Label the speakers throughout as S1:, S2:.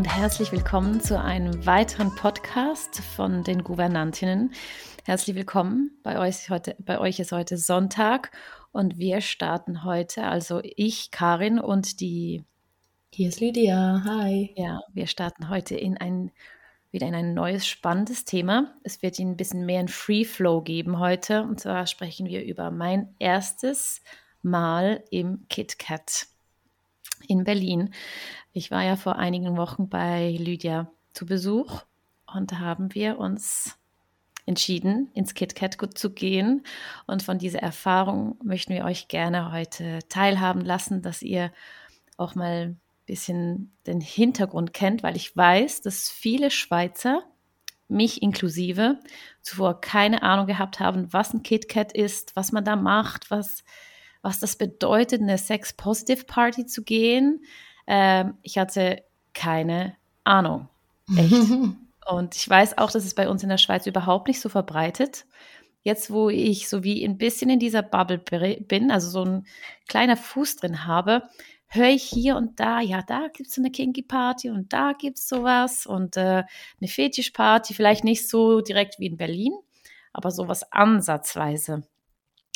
S1: und herzlich willkommen zu einem weiteren Podcast von den Gouvernantinnen. Herzlich willkommen. Bei euch, heute, bei euch ist heute Sonntag und wir starten heute, also ich, Karin und die.
S2: Hier ist Lydia. Hi.
S1: Ja, wir starten heute in ein wieder in ein neues spannendes Thema. Es wird Ihnen ein bisschen mehr ein Free Flow geben heute. Und zwar sprechen wir über mein erstes Mal im KitKat in Berlin. Ich war ja vor einigen Wochen bei Lydia zu Besuch und da haben wir uns entschieden, ins KitKat zu gehen. Und von dieser Erfahrung möchten wir euch gerne heute teilhaben lassen, dass ihr auch mal ein bisschen den Hintergrund kennt, weil ich weiß, dass viele Schweizer, mich inklusive, zuvor keine Ahnung gehabt haben, was ein KitKat ist, was man da macht, was, was das bedeutet, eine Sex-Positive-Party zu gehen. Ähm, ich hatte keine Ahnung. Echt. Und ich weiß auch, dass es bei uns in der Schweiz überhaupt nicht so verbreitet. Jetzt, wo ich so wie ein bisschen in dieser Bubble bin, also so ein kleiner Fuß drin habe, höre ich hier und da, ja, da gibt es eine Kinky Party und da gibt es sowas und äh, eine Fetisch Party, vielleicht nicht so direkt wie in Berlin, aber sowas ansatzweise.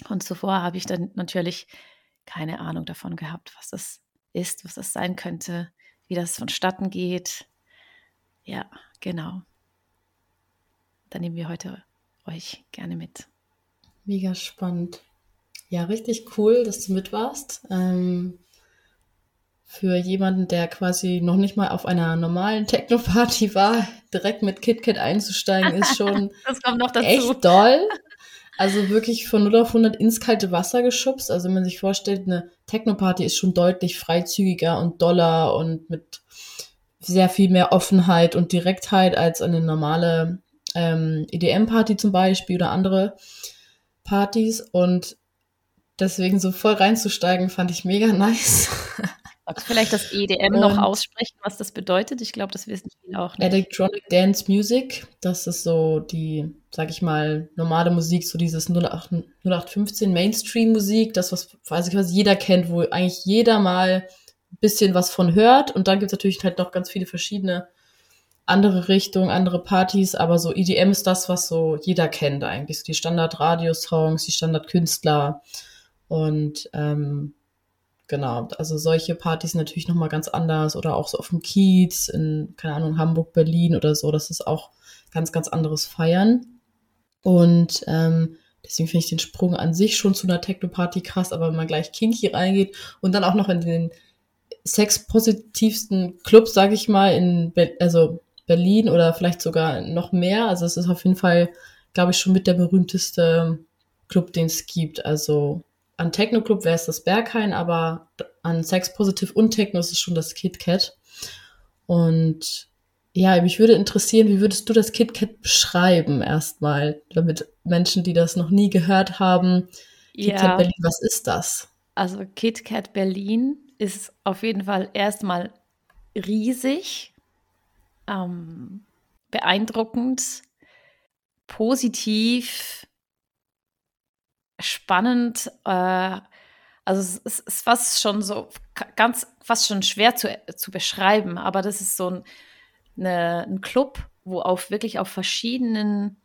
S1: Und zuvor habe ich dann natürlich keine Ahnung davon gehabt, was das ist, was das sein könnte, wie das vonstatten geht. Ja, genau. Da nehmen wir heute euch gerne mit.
S2: Mega spannend. Ja, richtig cool, dass du mit warst. Ähm, für jemanden, der quasi noch nicht mal auf einer normalen Techno-Party war, direkt mit KitKat einzusteigen, ist schon echt doll. Also wirklich von 0 auf 100 ins kalte Wasser geschubst. Also wenn man sich vorstellt, eine Techno-Party ist schon deutlich freizügiger und doller und mit sehr viel mehr Offenheit und Direktheit als eine normale ähm, EDM-Party zum Beispiel oder andere Partys. Und deswegen so voll reinzusteigen, fand ich mega nice.
S1: Magst vielleicht das EDM und noch aussprechen, was das bedeutet? Ich glaube, das wissen viele auch
S2: nicht. Electronic Dance Music, das ist so die, sag ich mal, normale Musik, so dieses 08, 0815 Mainstream-Musik, das, was, also was jeder kennt, wo eigentlich jeder mal ein bisschen was von hört. Und dann gibt es natürlich halt noch ganz viele verschiedene andere Richtungen, andere Partys, aber so EDM ist das, was so jeder kennt eigentlich. Die Standard-Radio-Songs, die Standard-Künstler und ähm, Genau, also solche Partys natürlich nochmal ganz anders oder auch so auf dem Kiez in, keine Ahnung, Hamburg, Berlin oder so, das ist auch ganz, ganz anderes Feiern. Und ähm, deswegen finde ich den Sprung an sich schon zu einer Techno-Party krass, aber wenn man gleich kinky reingeht und dann auch noch in den sexpositivsten Clubs, sage ich mal, in Be also Berlin oder vielleicht sogar noch mehr, also es ist auf jeden Fall, glaube ich, schon mit der berühmteste Club, den es gibt. Also an Techno-Club wäre es das Berghain, aber an Sex Positive und Techno ist es schon das KitKat. Und ja, mich würde interessieren, wie würdest du das KitKat beschreiben erstmal, damit Menschen, die das noch nie gehört haben, KitKat ja. Berlin, was ist das?
S1: Also KitKat Berlin ist auf jeden Fall erstmal riesig, ähm, beeindruckend, positiv, spannend. Äh, also es, es ist fast schon so ganz fast schon schwer zu, zu beschreiben, aber das ist so ein, eine, ein Club, wo auf wirklich auf verschiedenen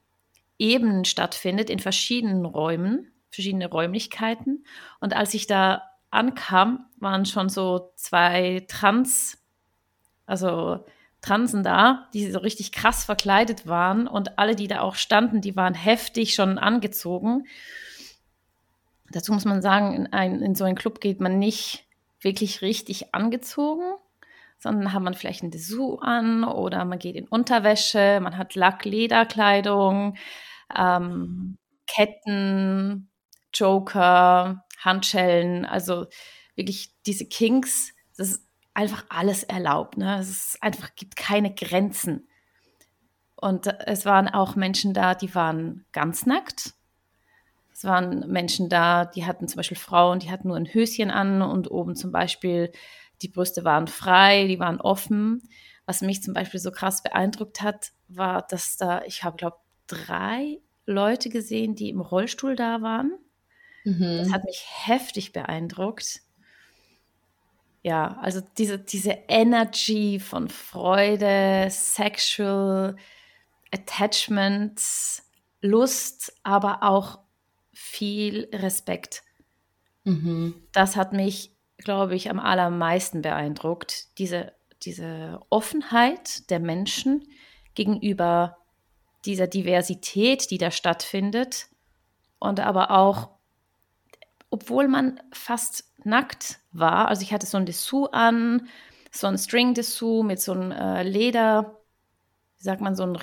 S1: Ebenen stattfindet, in verschiedenen Räumen, verschiedene Räumlichkeiten. Und als ich da ankam, waren schon so zwei Trans, also Transen da, die so richtig krass verkleidet waren und alle, die da auch standen, die waren heftig schon angezogen. Dazu muss man sagen, in, ein, in so einen Club geht man nicht wirklich richtig angezogen, sondern hat man vielleicht ein Dessous an oder man geht in Unterwäsche, man hat Lack-Lederkleidung, ähm, Ketten, Joker, Handschellen, also wirklich diese Kinks, das ist einfach alles erlaubt. Ne? Es ist einfach gibt keine Grenzen. Und es waren auch Menschen da, die waren ganz nackt es waren Menschen da, die hatten zum Beispiel Frauen, die hatten nur ein Höschen an und oben zum Beispiel die Brüste waren frei, die waren offen. Was mich zum Beispiel so krass beeindruckt hat, war, dass da, ich habe, glaube drei Leute gesehen, die im Rollstuhl da waren. Mhm. Das hat mich heftig beeindruckt. ja, also diese, diese Energy von Freude, Sexual Attachment, Lust, aber auch viel Respekt. Mhm. Das hat mich, glaube ich, am allermeisten beeindruckt. Diese, diese Offenheit der Menschen gegenüber dieser Diversität, die da stattfindet. Und aber auch, obwohl man fast nackt war. Also ich hatte so ein Dessous an, so ein String-Dessous mit so einem äh, Leder, wie sagt man, so ein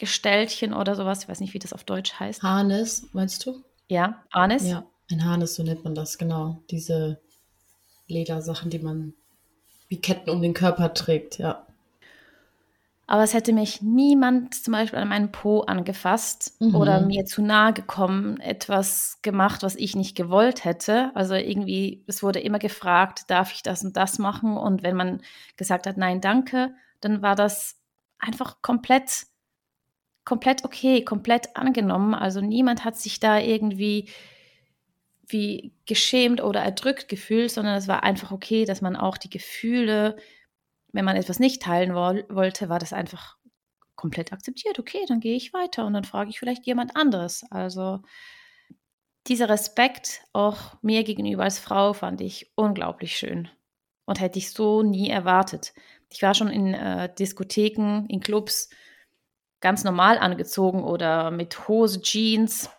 S1: Riemengestellchen oder sowas. Ich weiß nicht, wie das auf Deutsch heißt.
S2: Harness, meinst du?
S1: Ja, Harness.
S2: Ja, ein Harness, so nennt man das, genau. Diese Ledersachen, die man wie Ketten um den Körper trägt, ja
S1: aber es hätte mich niemand zum Beispiel an meinen Po angefasst mhm. oder mir zu nahe gekommen, etwas gemacht, was ich nicht gewollt hätte. Also irgendwie, es wurde immer gefragt, darf ich das und das machen? Und wenn man gesagt hat, nein, danke, dann war das einfach komplett, komplett okay, komplett angenommen. Also niemand hat sich da irgendwie wie geschämt oder erdrückt gefühlt, sondern es war einfach okay, dass man auch die Gefühle wenn man etwas nicht teilen woll wollte, war das einfach komplett akzeptiert. Okay, dann gehe ich weiter und dann frage ich vielleicht jemand anderes. Also dieser Respekt auch mir gegenüber als Frau fand ich unglaublich schön und hätte ich so nie erwartet. Ich war schon in äh, Diskotheken, in Clubs ganz normal angezogen oder mit Hose, Jeans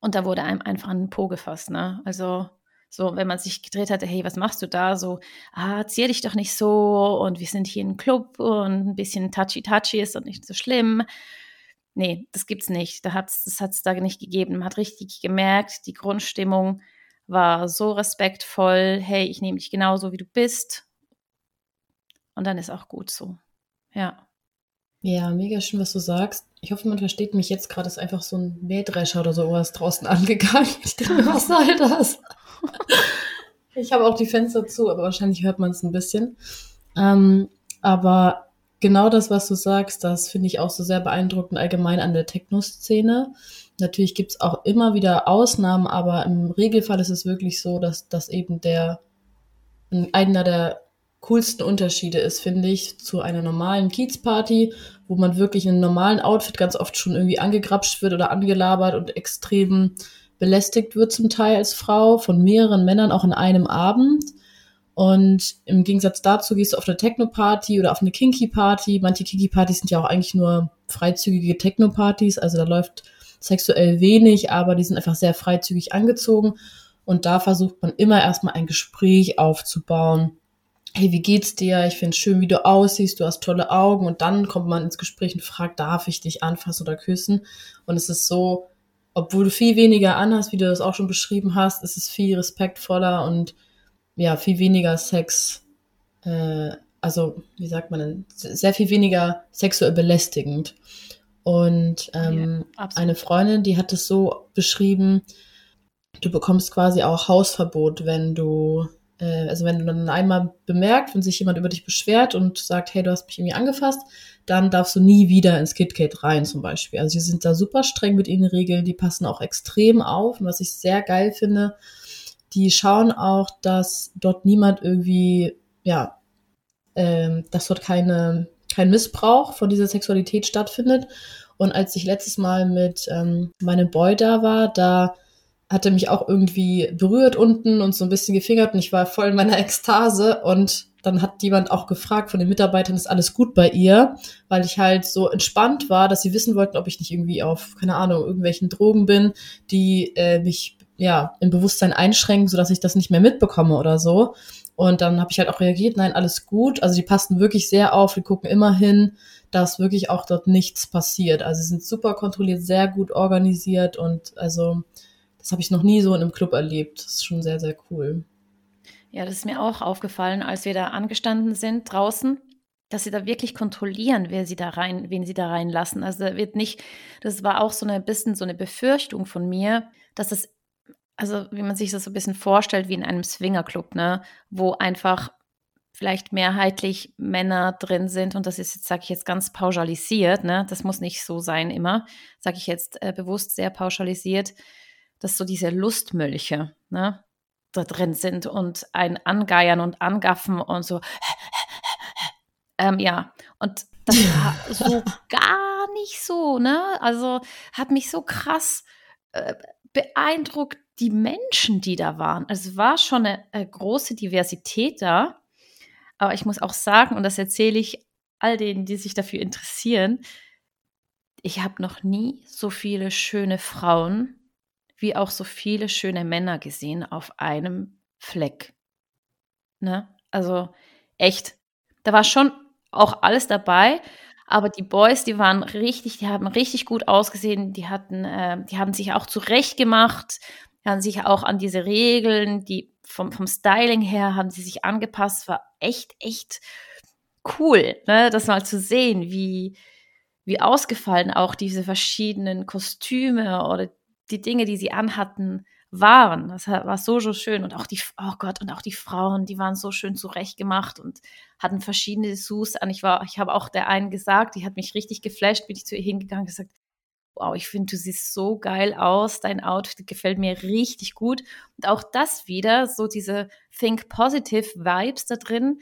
S1: und da wurde einem einfach den Po gefasst. Ne? Also so, wenn man sich gedreht hatte, hey, was machst du da? So, ah, zieh dich doch nicht so und wir sind hier im Club und ein bisschen touchy-touchy ist und nicht so schlimm. Nee, das gibt's nicht. Da hat's, das hat es da nicht gegeben. Man hat richtig gemerkt, die Grundstimmung war so respektvoll. Hey, ich nehme dich genauso, wie du bist. Und dann ist auch gut so. Ja.
S2: Ja, mega schön, was du sagst. Ich hoffe, man versteht mich jetzt gerade. Ist einfach so ein Mähdrescher oder sowas draußen angegangen. Ich denke, was soll das? ich habe auch die Fenster zu, aber wahrscheinlich hört man es ein bisschen. Ähm, aber genau das, was du sagst, das finde ich auch so sehr beeindruckend allgemein an der Techno-Szene. Natürlich gibt es auch immer wieder Ausnahmen, aber im Regelfall ist es wirklich so, dass das eben der einer der coolsten Unterschiede ist, finde ich, zu einer normalen Kiezparty, wo man wirklich in einem normalen Outfit ganz oft schon irgendwie angegrapscht wird oder angelabert und extrem belästigt wird zum Teil als Frau von mehreren Männern auch in einem Abend. Und im Gegensatz dazu gehst du auf eine Techno-Party oder auf eine Kinky-Party. Manche Kinky-Partys sind ja auch eigentlich nur freizügige Techno-Partys, also da läuft sexuell wenig, aber die sind einfach sehr freizügig angezogen. Und da versucht man immer erstmal ein Gespräch aufzubauen. Hey, wie geht's dir? Ich finde schön, wie du aussiehst. Du hast tolle Augen. Und dann kommt man ins Gespräch und fragt, darf ich dich anfassen oder küssen? Und es ist so, obwohl du viel weniger anhast, wie du das auch schon beschrieben hast, ist es viel respektvoller und ja, viel weniger Sex, äh, also wie sagt man denn, sehr viel weniger sexuell belästigend. Und ähm, ja, eine Freundin, die hat es so beschrieben, du bekommst quasi auch Hausverbot, wenn du, also wenn du dann einmal bemerkt, wenn sich jemand über dich beschwert und sagt, hey, du hast mich irgendwie angefasst, dann darfst du nie wieder ins KitKat rein zum Beispiel. Also die sind da super streng mit ihren Regeln, die passen auch extrem auf. Und was ich sehr geil finde, die schauen auch, dass dort niemand irgendwie, ja, ähm, dass dort keine, kein Missbrauch von dieser Sexualität stattfindet. Und als ich letztes Mal mit ähm, meinem Boy da war, da hat er mich auch irgendwie berührt unten und so ein bisschen gefingert und ich war voll in meiner Ekstase und dann hat jemand auch gefragt von den Mitarbeitern, ist alles gut bei ihr, weil ich halt so entspannt war, dass sie wissen wollten, ob ich nicht irgendwie auf, keine Ahnung, irgendwelchen Drogen bin, die äh, mich ja im Bewusstsein einschränken, sodass ich das nicht mehr mitbekomme oder so. Und dann habe ich halt auch reagiert, nein, alles gut. Also die passen wirklich sehr auf, die gucken immer hin, dass wirklich auch dort nichts passiert. Also sie sind super kontrolliert, sehr gut organisiert und also das habe ich noch nie so in einem Club erlebt. Das ist schon sehr, sehr cool.
S1: Ja, das ist mir auch aufgefallen, als wir da angestanden sind draußen, dass sie da wirklich kontrollieren, wer sie da rein, wen sie da reinlassen. Also da wird nicht, das war auch so ein bisschen so eine Befürchtung von mir, dass es, also wie man sich das so ein bisschen vorstellt, wie in einem Swingerclub, ne, wo einfach vielleicht mehrheitlich Männer drin sind und das ist jetzt, sage ich jetzt ganz pauschalisiert, ne, das muss nicht so sein immer, sage ich jetzt äh, bewusst sehr pauschalisiert, dass so diese Lustmölche, ne, da drin sind und ein angeiern und angaffen und so. Ähm, ja, und das war so gar nicht so, ne? Also hat mich so krass äh, beeindruckt, die Menschen, die da waren. Also es war schon eine, eine große Diversität da. Aber ich muss auch sagen, und das erzähle ich all denen, die sich dafür interessieren, ich habe noch nie so viele schöne Frauen wie auch so viele schöne Männer gesehen auf einem Fleck. Ne? Also echt, da war schon auch alles dabei, aber die Boys, die waren richtig, die haben richtig gut ausgesehen, die hatten, äh, die haben sich auch zurecht gemacht, haben sich auch an diese Regeln, die vom, vom Styling her haben sie sich angepasst, war echt, echt cool, ne? das mal zu sehen, wie, wie ausgefallen auch diese verschiedenen Kostüme oder die Dinge, die sie anhatten, waren. Das war so, so schön. Und auch die, oh Gott, und auch die Frauen, die waren so schön zurechtgemacht und hatten verschiedene Sus an. Ich war, ich habe auch der einen gesagt, die hat mich richtig geflasht, bin ich zu ihr hingegangen und gesagt, wow, ich finde, du siehst so geil aus, dein Outfit gefällt mir richtig gut. Und auch das wieder, so diese Think Positive Vibes da drin,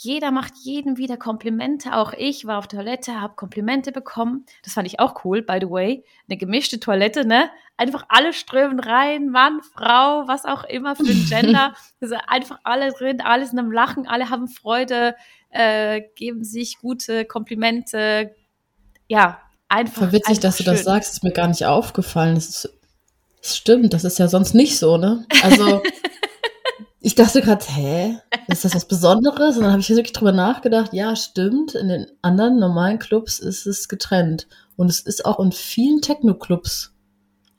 S1: jeder macht jedem wieder Komplimente. Auch ich war auf Toilette, habe Komplimente bekommen. Das fand ich auch cool, by the way. Eine gemischte Toilette, ne? Einfach alle strömen rein, Mann, Frau, was auch immer für ein Gender. also einfach alle drin, alles in einem Lachen, alle haben Freude, äh, geben sich gute Komplimente. Ja, einfach.
S2: Witzig,
S1: einfach
S2: dass du
S1: schön.
S2: das sagst, ist mir gar nicht aufgefallen. Das, ist, das stimmt, das ist ja sonst nicht so, ne? Also. Ich dachte gerade, hä, ist das was Besonderes? Und dann habe ich wirklich drüber nachgedacht, ja, stimmt, in den anderen normalen Clubs ist es getrennt. Und es ist auch in vielen Techno-Clubs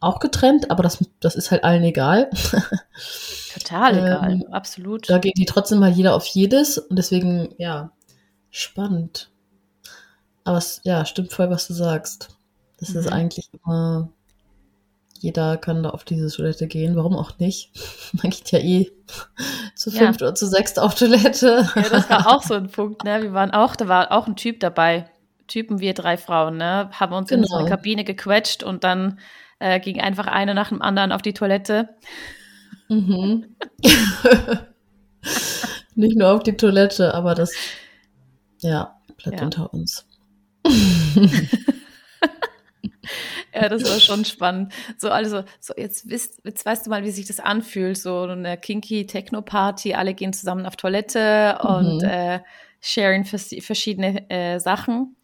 S2: auch getrennt, aber das, das ist halt allen egal.
S1: Total egal,
S2: Ähm,
S1: absolut.
S2: da geht die trotzdem mal jeder auf jedes und deswegen, ja, spannend. Aber es, ja, stimmt voll, was du sagst. Das ist
S1: Mhm.
S2: eigentlich immer, jeder kann da auf diese Toilette gehen, warum auch nicht? Man geht ja eh zu
S1: Ja.
S2: fünft oder zu sechst auf Toilette.
S1: Ja, das war auch so ein Punkt, ne? Wir waren auch, da war auch ein Typ dabei. Typen, wir drei Frauen, ne? Haben uns in so eine
S2: Genau.
S1: Kabine gequetscht und dann äh, ging einfach eine nach dem anderen auf die Toilette.
S2: Mhm. Nicht nur auf die Toilette, aber das, ja, bleibt
S1: Ja.
S2: unter uns.
S1: Ja, das war schon spannend. So, also, so jetzt, wisst, jetzt weißt du mal, wie sich das anfühlt. So eine kinky Techno-Party, alle gehen zusammen auf Toilette und
S2: Mhm.
S1: äh, sharen vers verschiedene äh, Sachen.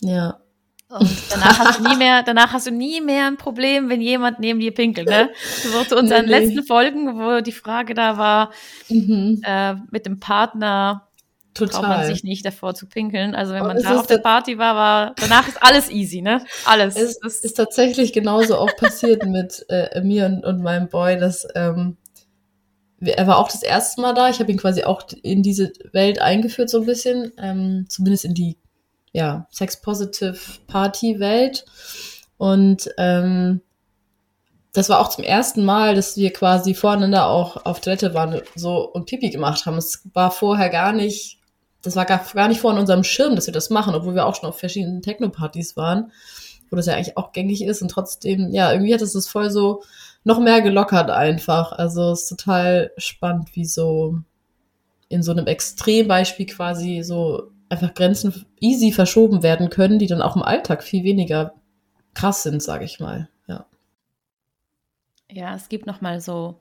S2: Ja.
S1: Und danach hast du nie mehr, danach hast du nie mehr ein Problem, wenn jemand neben dir pinkelt, ne? So zu unseren
S2: Nee, nee.
S1: letzten Folgen, wo die Frage da war,
S2: Mhm.
S1: äh, mit dem Partner braucht man
S2: Total.
S1: sich nicht davor zu pinkeln. Also wenn man da
S2: ist
S1: auf der Party war, war danach ist alles easy, ne? Alles.
S2: Es
S1: Das-
S2: ist tatsächlich genauso auch passiert mit äh, mir und, und meinem Boy, dass ähm, er war auch das erste Mal da. Ich habe ihn quasi auch in diese Welt eingeführt, so ein bisschen, ähm, zumindest in die ja, Sex-Positive Party-Welt. Und ähm, das war auch zum ersten Mal, dass wir quasi voreinander auch auf Toilette waren so und Pipi gemacht haben. Es war vorher gar nicht, das war gar, gar nicht vor in unserem Schirm, dass wir das machen, obwohl wir auch schon auf verschiedenen Techno-Partys waren, wo das ja eigentlich auch gängig ist und trotzdem, ja, irgendwie hat es das voll so noch mehr gelockert einfach. Also es ist total spannend, wie so in so einem Extrembeispiel quasi so einfach Grenzen easy verschoben werden können, die dann auch im Alltag viel weniger krass sind, sage ich mal. Ja.
S1: Es gibt noch mal so,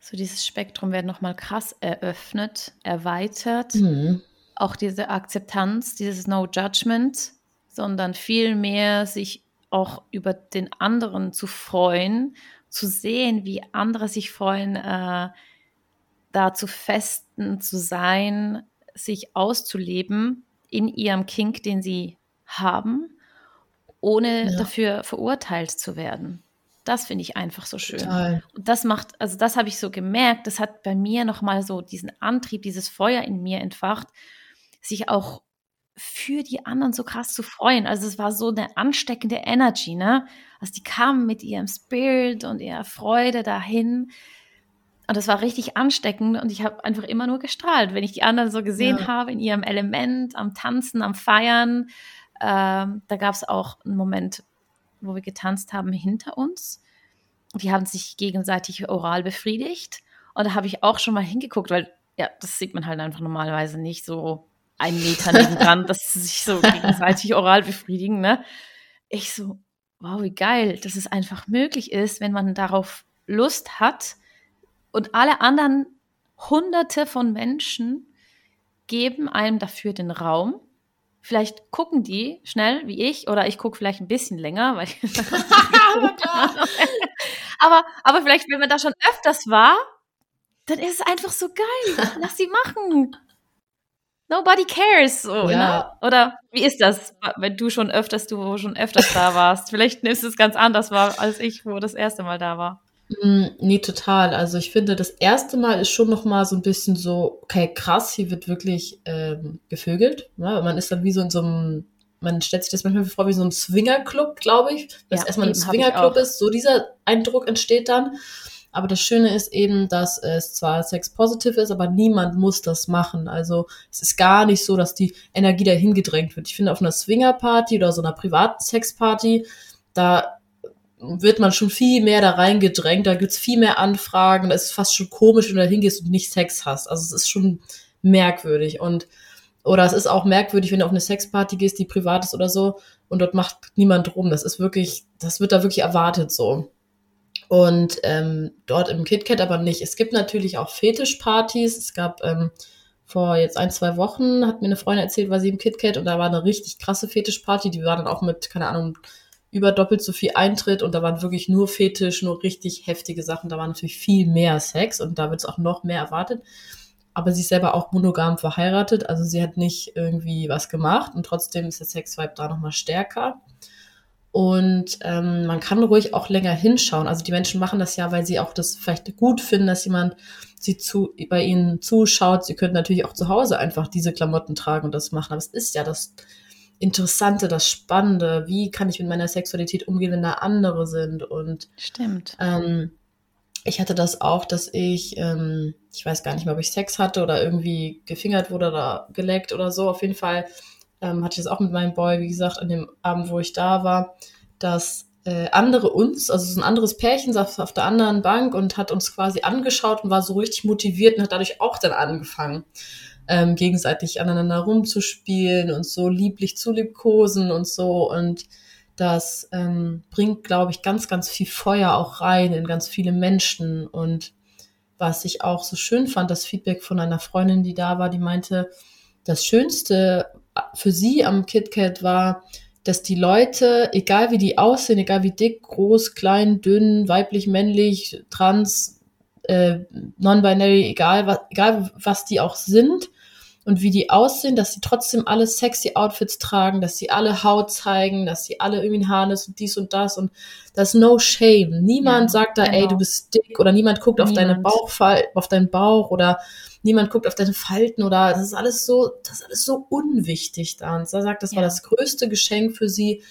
S1: so dieses Spektrum wird noch mal krass eröffnet, erweitert.
S2: Mhm.
S1: Auch diese Akzeptanz, dieses No Judgment, sondern viel mehr sich auch über den anderen zu freuen, zu sehen, wie andere sich freuen, äh, da zu festen, zu sein, sich auszuleben in ihrem Kink, den sie haben, ohne
S2: Ja.
S1: dafür verurteilt zu werden. Das finde ich einfach so schön.
S2: Total.
S1: Und das macht, also das habe ich so gemerkt, das hat bei mir nochmal so diesen Antrieb, dieses Feuer in mir entfacht, sich auch für die anderen so krass zu freuen. Also es war so eine ansteckende Energy, ne? Also die kamen mit ihrem Spirit und ihrer Freude dahin. Und das war richtig ansteckend und ich habe einfach immer nur gestrahlt, wenn ich die anderen so gesehen
S2: Ja.
S1: habe, in ihrem Element, am Tanzen, am Feiern. Ähm, da gab es auch einen Moment, wo wir getanzt haben hinter uns. die haben sich gegenseitig oral befriedigt. Und da habe ich auch schon mal hingeguckt, weil ja, das sieht man halt einfach normalerweise nicht so einen Meter nebendran, dass sie sich so gegenseitig oral befriedigen, ne? Ich so, wow, wie geil, dass es einfach möglich ist, wenn man darauf Lust hat und alle anderen hunderte von Menschen geben einem dafür den Raum. Vielleicht gucken die schnell wie ich oder ich gucke vielleicht ein bisschen länger, weil aber, aber vielleicht, wenn man da schon öfters war, dann ist es einfach so geil. Lass sie machen. Nobody cares. So, ja. Ne? Oder wie ist das, wenn du schon öfters, du schon öfters da warst? Vielleicht nimmst du es ganz anders wahr als ich, wo das erste Mal da war.
S2: Mm, nee, total. Also ich finde, das erste Mal ist schon noch mal so ein bisschen so, okay, krass, hier wird wirklich ähm, gevögelt. Ja, man ist dann wie so in so einem, man stellt sich das manchmal vor wie so ein Swingerclub, glaube ich. Dass ja, erstmal ein Swingerclub ist, so dieser Eindruck entsteht dann. Aber das Schöne ist eben, dass es zwar sex-positiv ist, aber niemand muss das machen. Also es ist gar nicht so, dass die Energie dahin gedrängt wird. Ich finde, auf einer Swinger-Party oder so einer privaten Sex-Party, da wird man schon viel mehr da reingedrängt, da gibt's viel mehr Anfragen, da ist fast schon komisch, wenn du da hingehst und nicht Sex hast. Also es ist schon merkwürdig und oder es ist auch merkwürdig, wenn du auf eine Sexparty gehst, die privat ist oder so, und dort macht niemand rum. Das ist wirklich, das wird da wirklich erwartet so. Und ähm, dort im KitKat aber nicht. Es gibt natürlich auch Fetischpartys. Es gab ähm, vor jetzt ein, zwei Wochen, hat mir eine Freundin erzählt, war sie im KitKat und da war eine richtig krasse Fetischparty. Die war dann auch mit, keine Ahnung, über doppelt so viel Eintritt und da waren wirklich nur Fetisch, nur richtig heftige Sachen. Da war natürlich viel mehr Sex und da wird es auch noch mehr erwartet. Aber sie ist selber auch monogam verheiratet, also sie hat nicht irgendwie was gemacht und trotzdem ist der Sexvibe da nochmal stärker. Und ähm, man kann ruhig auch länger hinschauen. Also die Menschen machen das ja, weil sie auch das vielleicht gut finden, dass jemand sie zu, bei ihnen zuschaut. Sie könnten natürlich auch zu Hause einfach diese Klamotten tragen und das machen. Aber es ist ja das Interessante, das Spannende. Wie kann ich mit meiner Sexualität umgehen, wenn da andere sind? Und
S1: stimmt.
S2: Ähm, ich hatte das auch, dass ich, ähm, ich weiß gar nicht mehr, ob ich Sex hatte oder irgendwie gefingert wurde oder geleckt oder so. Auf jeden Fall ähm, hatte ich das auch mit meinem Boy, wie gesagt, an dem Abend, wo ich da war, dass äh, andere uns, also so ein anderes Pärchen saß auf der anderen Bank und hat uns quasi angeschaut und war so richtig motiviert und hat dadurch auch dann angefangen, ähm, gegenseitig aneinander rumzuspielen und so lieblich zu liebkosen und so. Und das ähm, bringt, glaube ich, ganz, ganz viel Feuer auch rein in ganz viele Menschen. Und was ich auch so schön fand, das Feedback von einer Freundin, die da war, die meinte, das Schönste für sie am KitKat war, dass die Leute, egal wie die aussehen, egal wie dick, groß, klein, dünn, weiblich, männlich, trans, äh, non-binary, egal, was, egal was die auch sind und wie die aussehen, dass sie trotzdem alle sexy Outfits tragen, dass sie alle Haut zeigen, dass sie alle irgendwie ein Harness und dies und das und das no shame. Niemand ja, sagt da, genau. ey, du bist dick oder niemand guckt niemand. auf deine Bauchfall, auf deinen Bauch oder niemand guckt auf deine Falten oder das ist alles so, das ist alles so unwichtig da. Und er sagt, das ja. war das größte Geschenk für sie,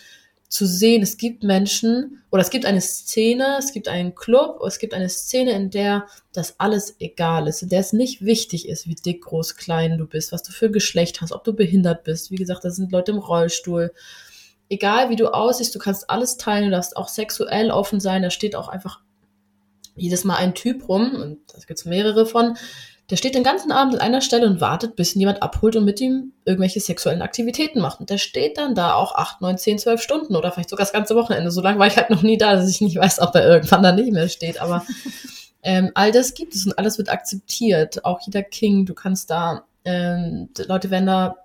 S2: zu sehen, es gibt Menschen oder es gibt eine Szene, es gibt einen Club, es gibt eine Szene, in der das alles egal ist, in der es nicht wichtig ist, wie dick, groß, klein du bist, was du für Geschlecht hast, ob du behindert bist. Wie gesagt, da sind Leute im Rollstuhl. Egal wie du aussiehst, du kannst alles teilen, du darfst auch sexuell offen sein. Da steht auch einfach jedes Mal ein Typ rum, und da gibt es mehrere von, der steht den ganzen Abend an einer Stelle und wartet, bis ihn jemand abholt und mit ihm irgendwelche sexuellen Aktivitäten macht. Und der steht dann da auch acht, neun, zehn, zwölf Stunden oder vielleicht sogar das ganze Wochenende. So lange war ich halt noch nie da, dass ich nicht weiß, ob er irgendwann da nicht mehr steht. Aber ähm, all das gibt es und alles wird akzeptiert. Auch jeder King, du kannst da, ähm, Leute werden da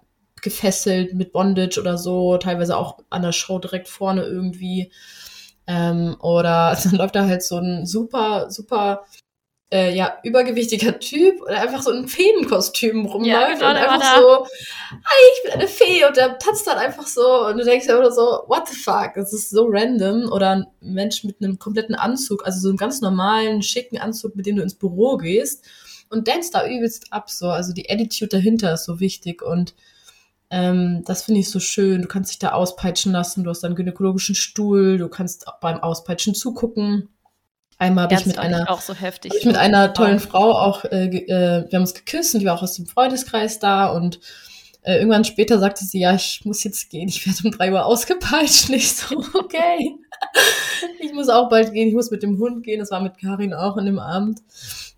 S2: gefesselt mit Bondage oder so, teilweise auch an der Show direkt vorne irgendwie. Ähm, oder dann läuft da halt so ein super, super äh, ja, übergewichtiger Typ oder einfach so in Feenkostüm rumläuft ja, genau, und einfach so, hi, ich bin eine Fee und der tanzt dann einfach so und du denkst ja oder so, what the fuck, das ist so random oder ein Mensch mit einem kompletten Anzug, also so einem ganz normalen, schicken Anzug, mit dem du ins Büro gehst und danced da übelst ab so, also die Attitude dahinter ist so wichtig und ähm, das finde ich so schön. Du kannst dich da auspeitschen lassen. Du hast einen gynäkologischen Stuhl. Du kannst beim Auspeitschen zugucken. Einmal habe ich mit einer,
S1: auch so heftig.
S2: ich mit einer tollen Frau auch, äh, äh, wir haben uns geküsst und die war auch aus dem Freundeskreis da und Äh, irgendwann später sagte sie, ja, ich muss jetzt gehen, ich werde um drei Uhr ausgepeitscht. Und ich so, okay. ich muss auch bald gehen, ich muss mit dem Hund gehen. Das war mit Karin auch in dem Abend.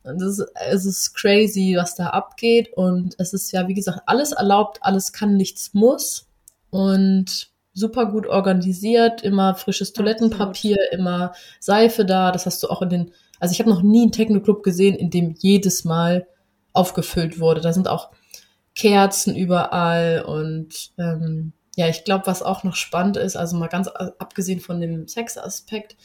S2: Und das ist, es ist crazy, was da abgeht. Und es ist ja, wie gesagt, alles erlaubt, alles kann, nichts muss. Und super gut organisiert, immer frisches Toilettenpapier, Absolut. immer Seife da. Das hast du auch in den, also ich habe noch nie einen Techno-Club gesehen, in dem jedes Mal aufgefüllt wurde. Da sind auch Kerzen überall und ähm, ja, ich glaube, was auch noch spannend ist, also mal ganz abgesehen von dem Sexaspekt,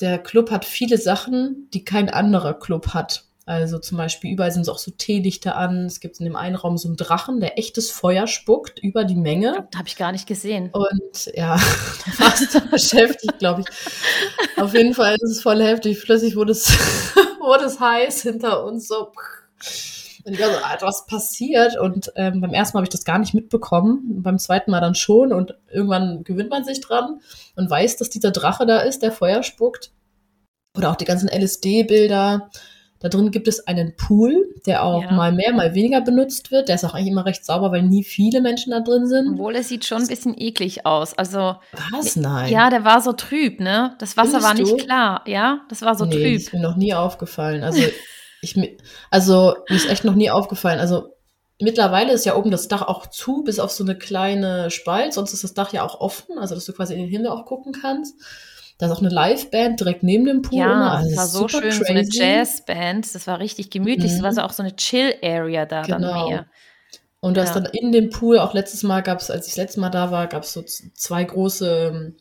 S2: der Club hat viele Sachen, die kein anderer Club hat. Also zum Beispiel überall sind es auch so Teelichter an. Es gibt in dem einen Raum so einen Drachen, der echtes Feuer spuckt über die Menge.
S1: Habe ich gar nicht gesehen.
S2: Und ja, fast beschäftigt, glaube ich. Auf jeden Fall ist es voll heftig. Plötzlich wurde es, wurde es heiß hinter uns so. Und ich war so, Alter, was passiert? Und ähm, beim ersten Mal habe ich das gar nicht mitbekommen, beim zweiten Mal dann schon. Und irgendwann gewöhnt man sich dran und weiß, dass dieser Drache da ist, der Feuer spuckt. Oder auch die ganzen LSD-Bilder. Da drin gibt es einen Pool, der auch ja. mal mehr, mal weniger benutzt wird. Der ist auch eigentlich immer recht sauber, weil nie viele Menschen da drin sind.
S1: Obwohl, es sieht schon ein bisschen eklig aus. Also,
S2: Was? Nein.
S1: Ja, der war so trüb, ne? Das Wasser Findest war nicht du? klar. Ja, das war so nee, trüb.
S2: ist mir noch nie aufgefallen. Also, ich, also, mir ist echt noch nie aufgefallen. Also, mittlerweile ist ja oben das Dach auch zu, bis auf so eine kleine Spalt. Sonst ist das Dach ja auch offen, also dass du quasi in den Himmel auch gucken kannst. Da ist auch eine Liveband direkt neben dem Pool.
S1: Ja, immer. Also das war so schön, crazy. so eine Jazzband. Das war richtig gemütlich. Mhm. Das war so auch so eine Chill-Area da genau. dann mehr.
S2: Und du ja. dann in dem Pool, auch letztes Mal gab es, als ich das letzte Mal da war, gab es so zwei große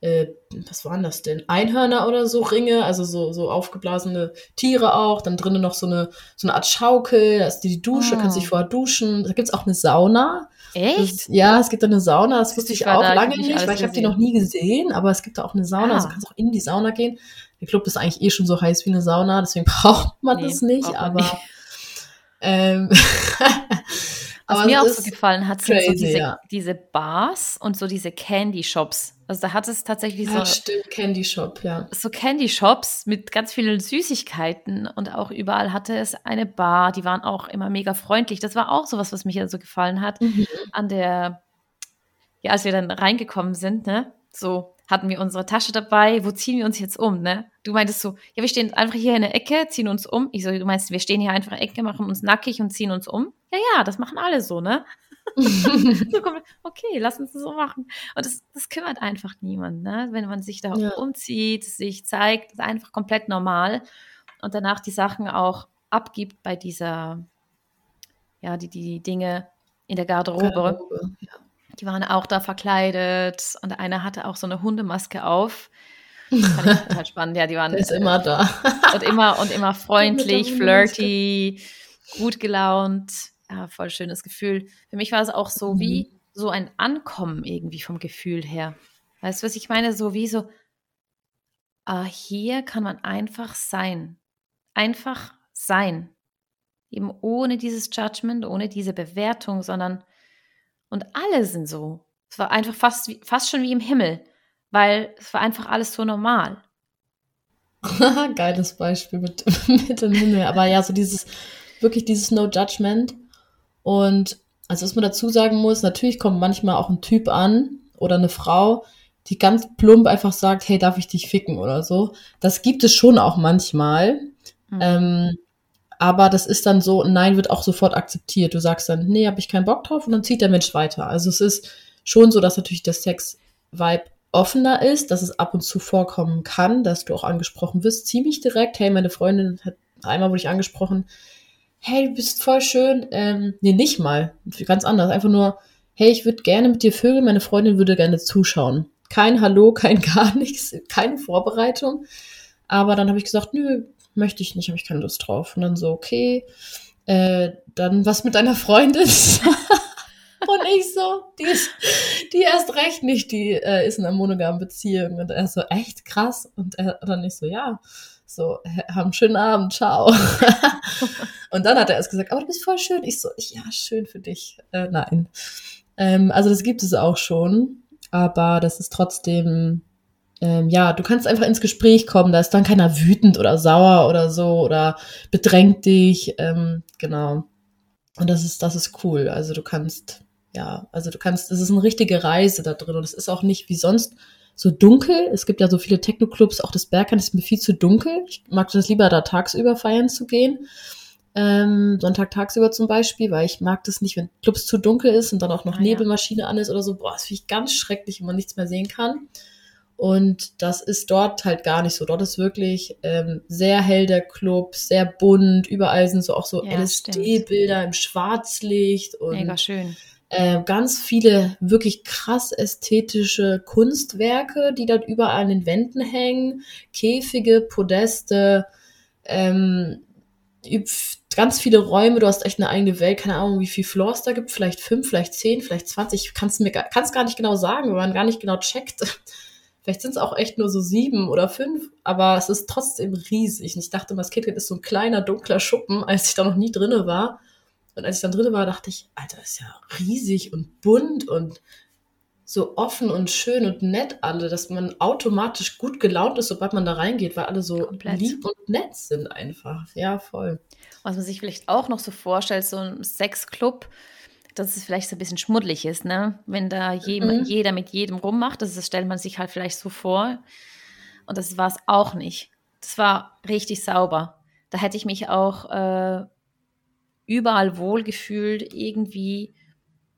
S2: äh, was waren das denn? Einhörner oder so Ringe, also so, so aufgeblasene Tiere auch. Dann drinnen noch so eine, so eine Art Schaukel, da ist die Dusche, oh. kannst dich vorher duschen. Da gibt's auch eine Sauna.
S1: Echt? Das,
S2: ja, es gibt da eine Sauna, das wusste ich, ich auch lange nicht, weil ich habe die noch nie gesehen, aber es gibt da auch eine Sauna, ah. also kannst auch in die Sauna gehen. Der Club ist eigentlich eh schon so heiß wie eine Sauna, deswegen braucht man nee, das nicht, aber nicht. Ähm,
S1: Was mir auch so gefallen hat, sind crazy, so diese, ja. diese Bars und so diese Candy Shops. Also da hat es tatsächlich ja,
S2: so. Stimmt, Candy Shop, ja.
S1: So Candy Shops mit ganz vielen Süßigkeiten und auch überall hatte es eine Bar. Die waren auch immer mega freundlich. Das war auch sowas, was mir ja so gefallen hat. Mhm. An der, ja, als wir dann reingekommen sind, ne? So hatten wir unsere Tasche dabei. Wo ziehen wir uns jetzt um, ne? Du meintest so, ja, wir stehen einfach hier in der Ecke, ziehen uns um. Ich so, du meinst, wir stehen hier einfach in der Ecke, machen uns nackig und ziehen uns um? Ja, ja, das machen alle so, ne? so okay, lass uns das so machen. Und das, das kümmert einfach niemand, ne? Wenn man sich da ja. umzieht, sich zeigt, ist einfach komplett normal und danach die Sachen auch abgibt bei dieser, ja, die, die Dinge in der Garderobe. Garderobe ja. Die waren auch da verkleidet und einer hatte auch so eine Hundemaske auf. Fand ich total spannend. Ja, die waren.
S2: Ist immer da.
S1: und immer und immer freundlich, flirty, gut gelaunt. Ja, voll schönes Gefühl. Für mich war es auch so mhm. wie so ein Ankommen irgendwie vom Gefühl her. Weißt du, was ich meine? So wie so, ah, hier kann man einfach sein. Einfach sein. Eben ohne dieses Judgment, ohne diese Bewertung, sondern und alle sind so. Es war einfach fast, fast schon wie im Himmel, weil es war einfach alles so normal.
S2: Geiles Beispiel mit, mit dem Himmel. Aber ja, so dieses, wirklich dieses No Judgment. Und also was man dazu sagen muss, natürlich kommt manchmal auch ein Typ an oder eine Frau, die ganz plump einfach sagt, hey, darf ich dich ficken oder so. Das gibt es schon auch manchmal. Mhm. Ähm, aber das ist dann so, Nein wird auch sofort akzeptiert. Du sagst dann, nee, habe ich keinen Bock drauf und dann zieht der Mensch weiter. Also es ist schon so, dass natürlich der Sex-Vibe offener ist, dass es ab und zu vorkommen kann, dass du auch angesprochen wirst, ziemlich direkt. Hey, meine Freundin hat einmal wurde ich angesprochen, hey, du bist voll schön. Ähm, nee, nicht mal. Ganz anders. Einfach nur, hey, ich würde gerne mit dir vögeln, meine Freundin würde gerne zuschauen. Kein Hallo, kein gar nichts, keine Vorbereitung. Aber dann habe ich gesagt, nö, möchte ich nicht, habe ich keine Lust drauf. Und dann so, okay, äh, dann was mit deiner Freundin? und ich so, die, ist, die erst recht nicht, die äh, ist in einer monogamen Beziehung. Und er so, echt krass. Und er dann nicht so, ja, so, haben einen schönen Abend, ciao. und dann hat er erst gesagt, aber du bist voll schön. Ich so, ja, schön für dich. Äh, nein. Ähm, also das gibt es auch schon, aber das ist trotzdem ähm, ja, du kannst einfach ins Gespräch kommen, da ist dann keiner wütend oder sauer oder so oder bedrängt dich, ähm, genau. Und das ist, das ist cool. Also du kannst, ja, also du kannst, es ist eine richtige Reise da drin und es ist auch nicht wie sonst so dunkel. Es gibt ja so viele Techno-Clubs, auch das Berghain ist mir viel zu dunkel. Ich mag das lieber da tagsüber feiern zu gehen. Ähm, Sonntag tagsüber zum Beispiel, weil ich mag das nicht, wenn Clubs zu dunkel ist und dann auch noch ah, Nebelmaschine ja. an ist oder so. Boah, das finde ich ganz schrecklich, wenn man nichts mehr sehen kann. Und das ist dort halt gar nicht so. Dort ist wirklich ähm, sehr hell der Club, sehr bunt. Überall sind so auch so ja, LSD-Bilder im Schwarzlicht und
S1: Mega schön.
S2: Äh, ganz viele wirklich krass ästhetische Kunstwerke, die dort überall an den Wänden hängen. Käfige, Podeste, ähm, ganz viele Räume, du hast echt eine eigene Welt, keine Ahnung, wie viele Floors da gibt, vielleicht fünf, vielleicht zehn, vielleicht zwanzig, kannst mir kannst gar nicht genau sagen, wenn man gar nicht genau checkt. Vielleicht sind es auch echt nur so sieben oder fünf, aber es ist trotzdem riesig. Und ich dachte, das KitKat ist so ein kleiner, dunkler Schuppen, als ich da noch nie drinne war. Und als ich dann drinne war, dachte ich, Alter, ist ja riesig und bunt und so offen und schön und nett alle, dass man automatisch gut gelaunt ist, sobald man da reingeht, weil alle so Komplett. lieb und nett sind einfach. Ja, voll.
S1: Was man sich vielleicht auch noch so vorstellt, so ein Sexclub, dass es vielleicht so ein bisschen schmuddelig ist, ne? Wenn da jedem, mhm. jeder mit jedem rummacht, das, das stellt man sich halt vielleicht so vor. Und das war es auch nicht. Das war richtig sauber. Da hätte ich mich auch äh, überall wohlgefühlt, irgendwie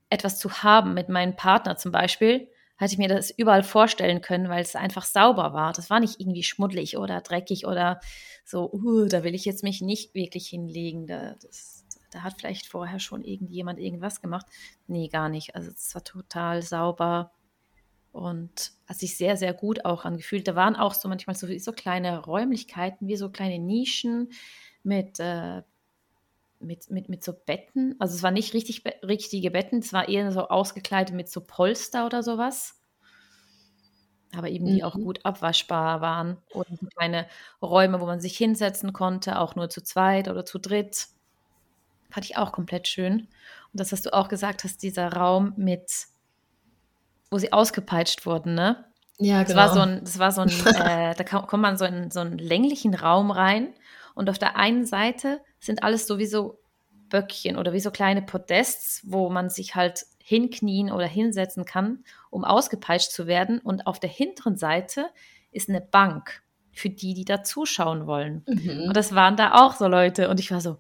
S1: etwas zu haben mit meinem Partner zum Beispiel, hätte ich mir das überall vorstellen können, weil es einfach sauber war. Das war nicht irgendwie schmuddelig oder dreckig oder so, uh, da will ich jetzt mich nicht wirklich hinlegen. Da, das, da hat vielleicht vorher schon irgendjemand irgendwas gemacht. Nee, gar nicht. Also es war total sauber und hat sich sehr, sehr gut auch angefühlt. Da waren auch so manchmal so, so kleine Räumlichkeiten, wie so kleine Nischen mit äh, mit, mit, mit so Betten. Also es war nicht richtig richtige Betten, es war eher so ausgekleidet mit so Polster oder sowas. Aber eben die mhm. auch gut abwaschbar waren. Und kleine Räume, wo man sich hinsetzen konnte, auch nur zu zweit oder zu dritt. Fand ich auch komplett schön. Und das, was du auch gesagt hast, dieser Raum mit, wo sie ausgepeitscht wurden, ne?
S2: Ja,
S1: genau. Das war so ein, das war so ein, äh, da kommt man so in so einen länglichen Raum rein und auf der einen Seite sind alles sowieso Böckchen oder wie so kleine Podests, wo man sich halt hinknien oder hinsetzen kann, um ausgepeitscht zu werden. Und auf der hinteren Seite ist eine Bank für die, die da zuschauen wollen. Mhm. Und das waren da auch so Leute. Und ich war so,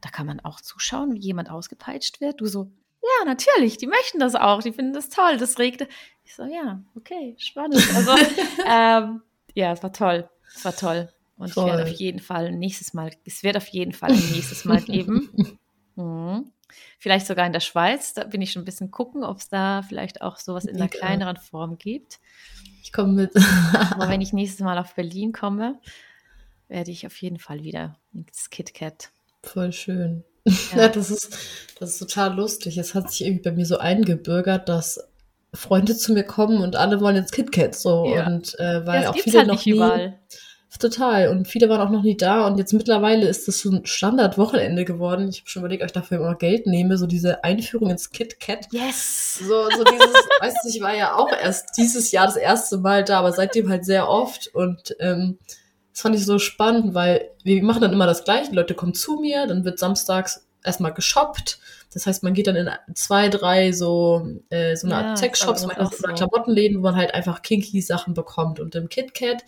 S1: da kann man auch zuschauen, wie jemand ausgepeitscht wird. Du so, ja, natürlich, die möchten das auch, die finden das toll, das regte. Ich so, ja, okay, spannend. Also, ähm, ja, es war toll, es war toll. Und Voll. ich werde auf jeden Fall nächstes Mal, es wird auf jeden Fall ein nächstes Mal geben. mhm. Vielleicht sogar in der Schweiz. Da bin ich schon ein bisschen gucken, ob es da vielleicht auch sowas in einer kleineren Form gibt.
S2: Ich komme mit.
S1: Aber wenn ich nächstes Mal auf Berlin komme, werde ich auf jeden Fall wieder ins KitKat.
S2: Voll schön. Ja. ja, das, ist, das ist total lustig. Es hat sich irgendwie bei mir so eingebürgert, dass Freunde zu mir kommen und alle wollen ins KitKat so ja. und äh, weil ja, auch viele halt noch nie, überall. Total. Und viele waren auch noch nie da. Und jetzt mittlerweile ist das so ein Standardwochenende geworden. Ich habe schon überlegt, ob ich dafür immer Geld nehme. So diese Einführung ins Kit Kat.
S1: Yes!
S2: So, so dieses, weißt du, ich war ja auch erst dieses Jahr das erste Mal da, aber seitdem halt sehr oft. Und ähm, das fand ich so spannend, weil wir machen dann immer das Gleiche. Die Leute kommen zu mir, dann wird samstags erstmal geshoppt. Das heißt, man geht dann in zwei, drei so, äh, so eine Art ja, Sex-Shops, manchmal so. Klamottenläden, wo man halt einfach kinky Sachen bekommt. Und im KitKat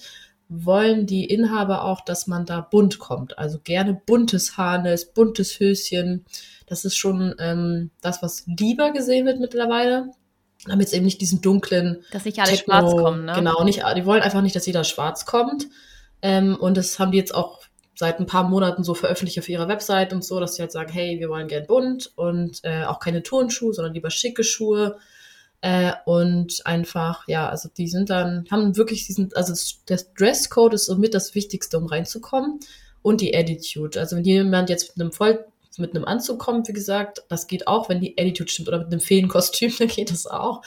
S2: wollen die Inhaber auch, dass man da bunt kommt. Also gerne buntes Harnes, buntes Höschen. Das ist schon ähm, das, was lieber gesehen wird mittlerweile. Damit es eben nicht diesen dunklen.
S1: Dass nicht alle Techno, schwarz kommen, ne?
S2: Genau, nicht, die wollen einfach nicht, dass jeder schwarz kommt. Ähm, und das haben die jetzt auch seit ein paar Monaten so veröffentlicht auf ihrer Website und so, dass sie halt sagen, hey, wir wollen gern bunt und äh, auch keine Turnschuhe, sondern lieber schicke Schuhe. Äh, und einfach, ja, also die sind dann, haben wirklich diesen, also der Dresscode ist somit das Wichtigste, um reinzukommen. Und die Attitude. Also wenn jemand jetzt mit einem voll mit einem Anzug kommt, wie gesagt, das geht auch, wenn die Attitude stimmt, oder mit einem Feenkostüm, dann geht das auch.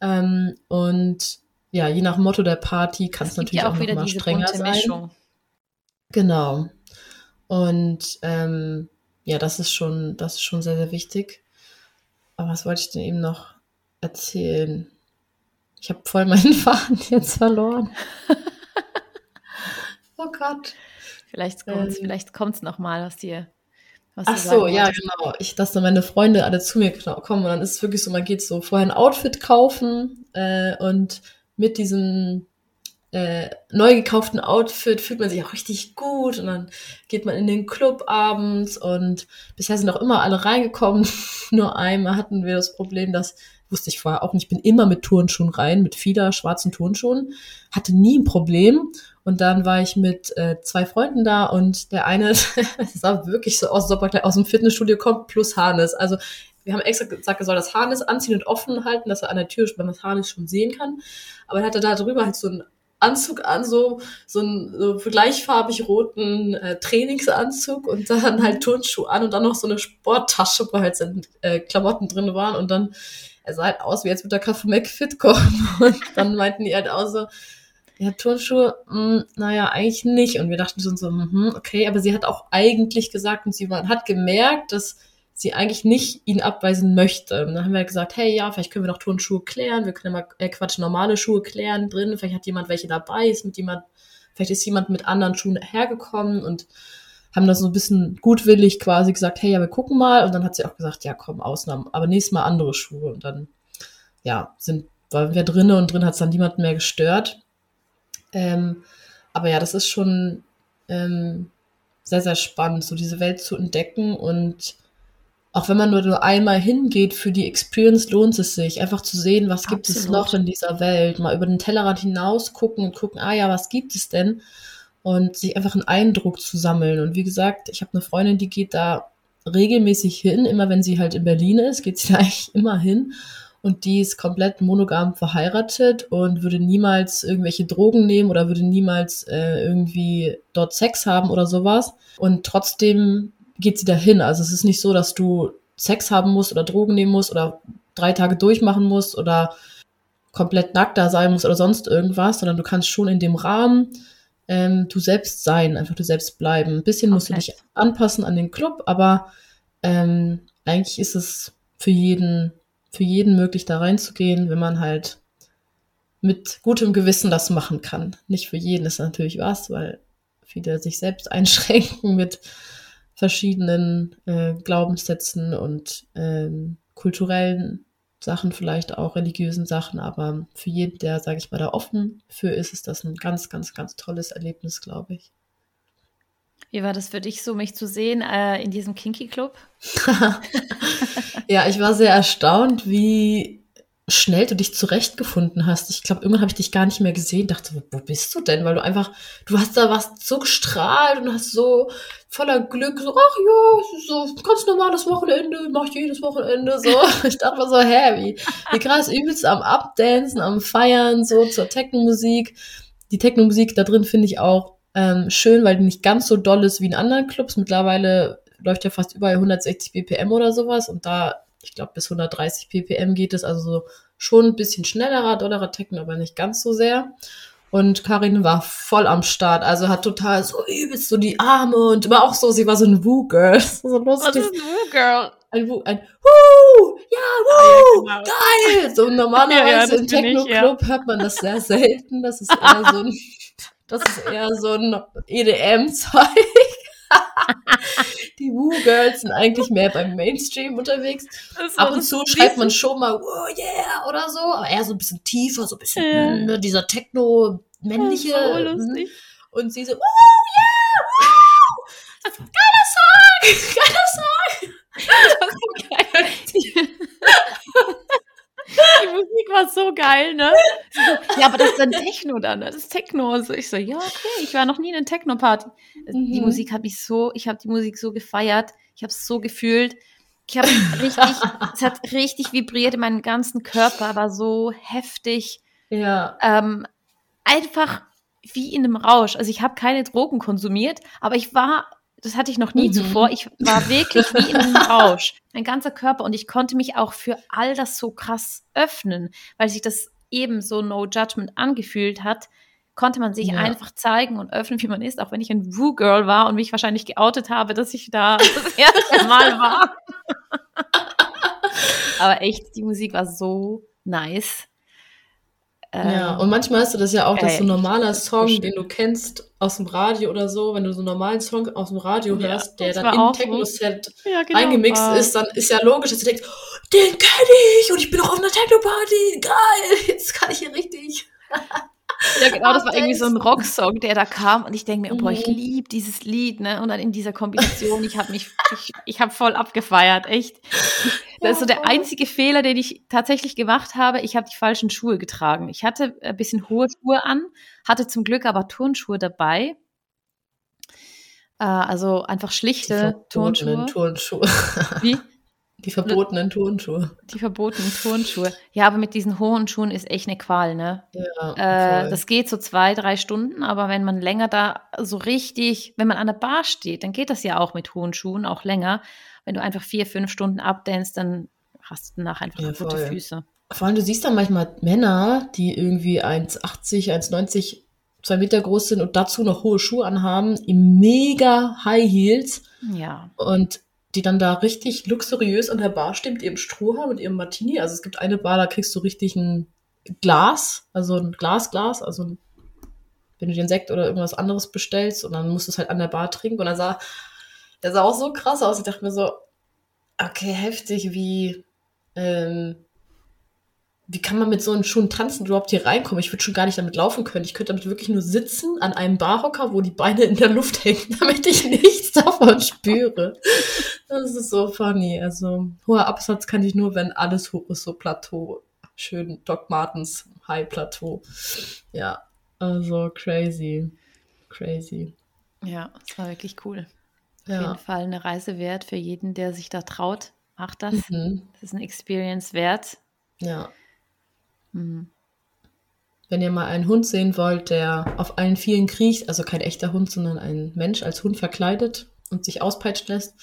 S2: Ähm, und ja, je nach Motto der Party kann es natürlich ja auch, auch noch mal strenger sein. Mischung. Genau. Und ähm, ja, das ist schon, das ist schon sehr, sehr wichtig. Aber was wollte ich denn eben noch erzählen. Ich habe voll meinen Faden jetzt verloren. oh Gott.
S1: Vielleicht kommt es ähm, vielleicht kommt's noch mal aus dir,
S2: Ach so, ja, genau. Ich, dass dann meine Freunde alle zu mir kommen und dann ist es wirklich so, man geht so vorher ein Outfit kaufen äh, und mit diesem äh, neu gekauften Outfit fühlt man sich auch richtig gut und dann geht man in den Club abends und bisher sind auch immer alle reingekommen. Nur einmal hatten wir das Problem, dass wusste ich vorher auch nicht, ich bin immer mit Turnschuhen rein, mit vieler schwarzen Turnschuhen, hatte nie ein Problem und dann war ich mit äh, zwei Freunden da und der eine, das sah wirklich so aus, als ob er aus dem Fitnessstudio kommt, plus Harness. Also wir haben extra gesagt, er soll das Harness anziehen und offen halten, dass er an der Tür beim das Harness schon sehen kann. Aber er hatte da drüber halt so einen Anzug an, so, so einen so gleichfarbig roten äh, Trainingsanzug und dann halt Turnschuhe an und dann noch so eine Sporttasche, wo halt seine äh, Klamotten drin waren und dann, er sah halt aus, wie jetzt mit der Kaffee McFit kommen und dann meinten die halt auch so, ja, Turnschuhe, mh, hm, naja, eigentlich nicht. Und wir dachten schon so, mh, okay, aber sie hat auch eigentlich gesagt und sie hat gemerkt, dass sie eigentlich nicht ihn abweisen möchte. Und dann haben wir gesagt, hey, ja, vielleicht können wir noch Turnschuhe klären, wir können ja mal, äh, Quatsch, normale Schuhe klären drin, vielleicht hat jemand welche dabei, ist mit jemand, vielleicht ist jemand mit anderen Schuhen hergekommen und haben das so ein bisschen gutwillig quasi gesagt, hey, ja, wir gucken mal. Und dann hat sie auch gesagt, ja, komm, Ausnahmen, aber nächstes Mal andere Schuhe. Und dann, ja, sind, waren wir drinnen und drin hat es dann niemanden mehr gestört. Ähm, aber ja, das ist schon ähm, sehr, sehr spannend, so diese Welt zu entdecken und auch wenn man nur, nur einmal hingeht für die Experience, lohnt es sich, einfach zu sehen, was Absolut. gibt es noch in dieser Welt, mal über den Tellerrand hinaus gucken und gucken, ah ja, was gibt es denn? Und sich einfach einen Eindruck zu sammeln. Und wie gesagt, ich habe eine Freundin, die geht da regelmäßig hin, immer wenn sie halt in Berlin ist, geht sie da eigentlich immer hin. Und die ist komplett monogam verheiratet und würde niemals irgendwelche Drogen nehmen oder würde niemals äh, irgendwie dort Sex haben oder sowas. Und trotzdem geht sie dahin. Also es ist nicht so, dass du Sex haben musst oder Drogen nehmen musst oder drei Tage durchmachen musst oder komplett nackt da sein musst oder sonst irgendwas, sondern du kannst schon in dem Rahmen ähm, du selbst sein, einfach du selbst bleiben. Ein bisschen musst du dich anpassen an den Club, aber ähm, eigentlich ist es für jeden, für jeden möglich, da reinzugehen, wenn man halt mit gutem Gewissen das machen kann. Nicht für jeden ist natürlich was, weil viele sich selbst einschränken mit verschiedenen äh, Glaubenssätzen und ähm, kulturellen Sachen, vielleicht auch religiösen Sachen, aber für jeden, der, sage ich mal, da offen für ist, ist das ein ganz, ganz, ganz tolles Erlebnis, glaube ich.
S1: Wie war das für dich so, mich zu sehen äh, in diesem Kinky Club?
S2: ja, ich war sehr erstaunt, wie schnell du dich zurechtgefunden hast. Ich glaube, irgendwann habe ich dich gar nicht mehr gesehen. Dachte, wo, bist du denn? Weil du einfach, du hast da was so gestrahlt und hast so voller Glück, so, ach ja, so ganz normales Wochenende, mach ich jedes Wochenende, so. Ich dachte mal so, hä, wie, wie krass, übelst am Abdancen, am Feiern, so zur Techno-Musik. Die Techno-Musik da drin finde ich auch ähm, schön, weil die nicht ganz so doll ist wie in anderen Clubs. Mittlerweile läuft ja fast überall 160 BPM oder sowas und da ich glaube, bis 130 ppm geht es, also so schon ein bisschen schnellerer, dollerer Techno, aber nicht ganz so sehr. Und Karin war voll am Start, also hat total so übelst so die Arme und immer auch so, sie war so ein Woo-Girl. So lustig. Was ist ein Woo-Girl? Ein Woo, ein Woo! Ja, Woo! Ah, ja, genau. Geil! So normalerweise ja, ja, im Techno-Club hört man das sehr selten. Das ist eher so ein, das ist eher so ein EDM-Zeug. Die Woo-Girls sind eigentlich mehr beim Mainstream unterwegs. Ab und zu schreibt man schon mal, oh yeah, oder so, aber eher so ein bisschen tiefer, so ein bisschen ja. mh, ne, dieser Techno-männliche. Lustig. Und sie so, oh yeah, wow, geiler Song, geiler Song.
S1: Die Musik war so geil, ne? ja, aber das ist dann Techno dann, das ist Techno. Also ich so, ja, okay, ich war noch nie in einer Techno-Party. Mhm. Die Musik hat mich so, ich habe die Musik so gefeiert, ich habe es so gefühlt. Ich habe richtig, es hat richtig vibriert in meinem ganzen Körper, war so heftig.
S2: Ja.
S1: Ähm, einfach wie in einem Rausch. Also ich habe keine Drogen konsumiert, aber ich war das hatte ich noch nie mhm. zuvor. Ich war wirklich wie in einem Rausch. Mein ganzer Körper. Und ich konnte mich auch für all das so krass öffnen, weil sich das eben so No Judgment angefühlt hat. Konnte man sich ja. einfach zeigen und öffnen, wie man ist, auch wenn ich ein Woo-Girl war und mich wahrscheinlich geoutet habe, dass ich da das erste Mal war. Aber echt, die Musik war so nice.
S2: Ähm, ja, und manchmal hast du das ja auch, dass so ein normaler Song, den du kennst aus dem Radio oder so, wenn du so einen normalen Song aus dem Radio ja, hörst, der dann im Techno-Set ja, genau. eingemixt ah. ist, dann ist ja logisch, dass du denkst, oh, den kenne ich und ich bin auch auf einer Techno-Party, geil, jetzt kann ich hier richtig.
S1: Ja, genau, das war irgendwie so ein Rocksong, der da kam und ich denke mir, oh, boah, ich mhm. liebe dieses Lied, ne? Und dann in dieser Kombination, ich habe mich, ich, ich habe voll abgefeiert, echt. Das ist so der einzige Fehler, den ich tatsächlich gemacht habe. Ich habe die falschen Schuhe getragen. Ich hatte ein bisschen hohe Schuhe an, hatte zum Glück aber Turnschuhe dabei. Äh, also einfach schlichte Turnschuhe.
S2: Turnschuhe. Wie? Die verbotenen Turnschuhe.
S1: Die verbotenen Turnschuhe. Ja, aber mit diesen hohen Schuhen ist echt eine Qual, ne? Ja, äh, das geht so zwei, drei Stunden, aber wenn man länger da so richtig, wenn man an der Bar steht, dann geht das ja auch mit hohen Schuhen, auch länger. Wenn du einfach vier, fünf Stunden abdänst, dann hast du danach einfach ja, gute Füße.
S2: Vor allem, du siehst dann manchmal Männer, die irgendwie 1,80, 1,90, zwei Meter groß sind und dazu noch hohe Schuhe anhaben, im mega High Heels.
S1: Ja.
S2: Und die dann da richtig luxuriös an der Bar steht mit ihrem Strohhalm und ihrem Martini. Also es gibt eine Bar, da kriegst du richtig ein Glas, also ein Glasglas, also wenn du den Sekt oder irgendwas anderes bestellst und dann musst du es halt an der Bar trinken. Und dann sah, der sah auch so krass aus. Ich dachte mir so, okay, heftig, wie, ähm, wie kann man mit so einem Schuhen tanzen überhaupt hier reinkommen? Ich würde schon gar nicht damit laufen können. Ich könnte damit wirklich nur sitzen an einem Barhocker, wo die Beine in der Luft hängen, damit ich nichts davon spüre. Das ist so funny. Also hoher Absatz kann ich nur, wenn alles hoch ist, so Plateau. Schön Doc Martens High Plateau. Ja, also crazy. Crazy.
S1: Ja, es war wirklich cool. Auf ja. jeden Fall eine Reise wert für jeden, der sich da traut. Macht das. Mhm. Das ist eine Experience wert.
S2: Ja. Mhm. Wenn ihr mal einen Hund sehen wollt, der auf allen Vieren kriecht, also kein echter Hund, sondern ein Mensch als Hund verkleidet und sich auspeitschen lässt,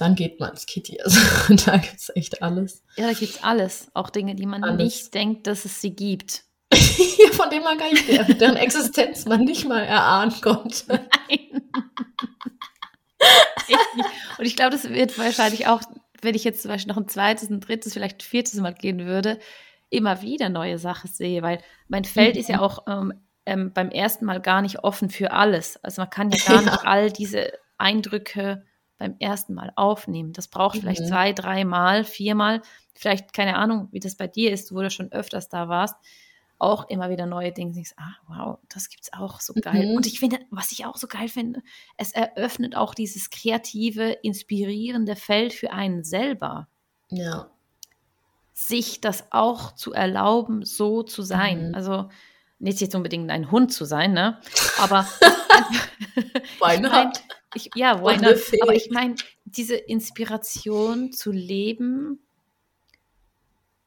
S2: dann geht man ins Kitty. Also da gibt es echt alles.
S1: Ja, da gibt es alles. Auch Dinge, die man alles. nicht denkt, dass es sie gibt.
S2: Von denen man gar nicht, deren Existenz man nicht mal erahnen konnte. Nein.
S1: Und ich glaube, das wird wahrscheinlich auch, wenn ich jetzt zum Beispiel noch ein zweites, ein drittes, vielleicht ein viertes Mal gehen würde, immer wieder neue Sachen sehe, weil mein Feld mhm. ist ja mhm. auch ähm, ähm, beim ersten Mal gar nicht offen für alles. Also man kann ja gar ja. nicht all diese Eindrücke beim ersten Mal aufnehmen. Das braucht mhm. vielleicht zwei, dreimal, viermal, vielleicht keine Ahnung, wie das bei dir ist, wo du schon öfters da warst, auch immer wieder neue Dinge. Denkst, ah, wow, das gibt es auch so geil. Mhm. Und ich finde, was ich auch so geil finde, es eröffnet auch dieses kreative, inspirierende Feld für einen selber.
S2: Ja
S1: sich das auch zu erlauben, so zu sein. Mhm. Also nicht jetzt unbedingt ein Hund zu sein, ne? Aber
S2: why not? Ich mein,
S1: ich, ja, why not? Aber ich meine, diese Inspiration zu leben,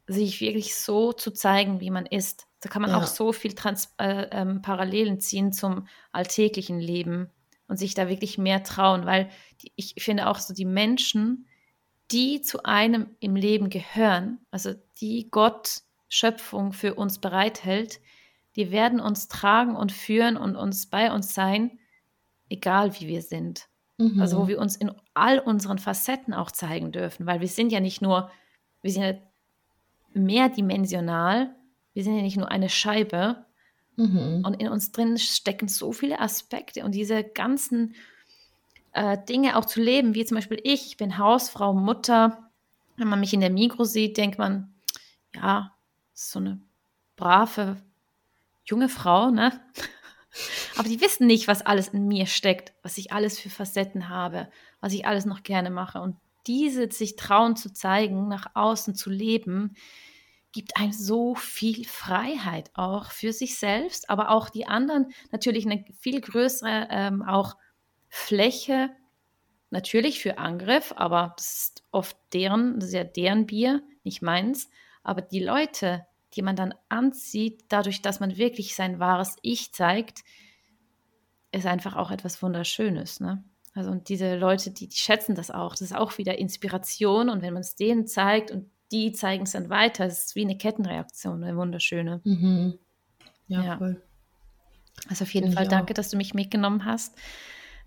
S1: sich wirklich so zu zeigen, wie man ist. Da kann man ja. auch so viel Trans äh, ähm, Parallelen ziehen zum alltäglichen Leben und sich da wirklich mehr trauen, weil die, ich finde auch so die Menschen, die zu einem im Leben gehören, also die Gott Schöpfung für uns bereithält, die werden uns tragen und führen und uns bei uns sein, egal wie wir sind. Mhm. Also wo wir uns in all unseren Facetten auch zeigen dürfen, weil wir sind ja nicht nur, wir sind ja mehrdimensional, wir sind ja nicht nur eine Scheibe. Mhm. Und in uns drin stecken so viele Aspekte und diese ganzen äh, Dinge auch zu leben, wie zum Beispiel ich, ich bin Hausfrau, Mutter. Wenn man mich in der Mikro sieht, denkt man, ja, so eine brave junge Frau, ne? Aber die wissen nicht, was alles in mir steckt, was ich alles für Facetten habe, was ich alles noch gerne mache. Und diese sich trauen zu zeigen, nach außen zu leben, gibt einem so viel Freiheit auch für sich selbst, aber auch die anderen natürlich eine viel größere ähm, auch Fläche natürlich für Angriff, aber das ist oft deren, das ist ja deren Bier, nicht meins. Aber die Leute, die man dann anzieht, dadurch, dass man wirklich sein wahres Ich zeigt, ist einfach auch etwas Wunderschönes. Ne? Also und diese Leute, die, die schätzen das auch. Das ist auch wieder Inspiration und wenn man es denen zeigt und die zeigen es dann weiter, das ist wie eine Kettenreaktion, eine wunderschöne.
S2: Mhm. Ja, ja, voll.
S1: Also auf jeden Finde Fall danke, dass du mich mitgenommen hast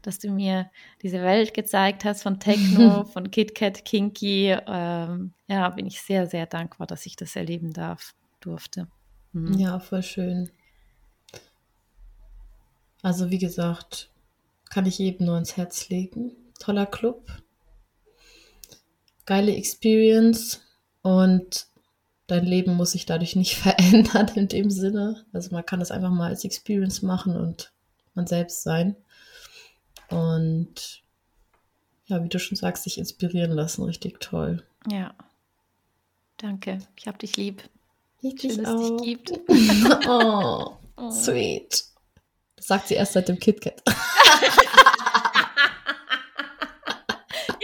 S1: dass du mir diese Welt gezeigt hast von Techno, von KitKat, Kinky. Ähm, ja, bin ich sehr, sehr dankbar, dass ich das erleben darf, durfte.
S2: Mhm. Ja, voll schön. Also wie gesagt, kann ich jedem nur ins Herz legen. Toller Club. Geile Experience und dein Leben muss sich dadurch nicht verändern in dem Sinne. Also man kann das einfach mal als Experience machen und man selbst sein. Und ja, wie du schon sagst, sich inspirieren lassen, richtig toll.
S1: Ja. Danke. Ich hab dich lieb.
S2: Ich Schön, dass es dich gibt. oh, oh, sweet. Das sagt sie erst seit dem KitKat.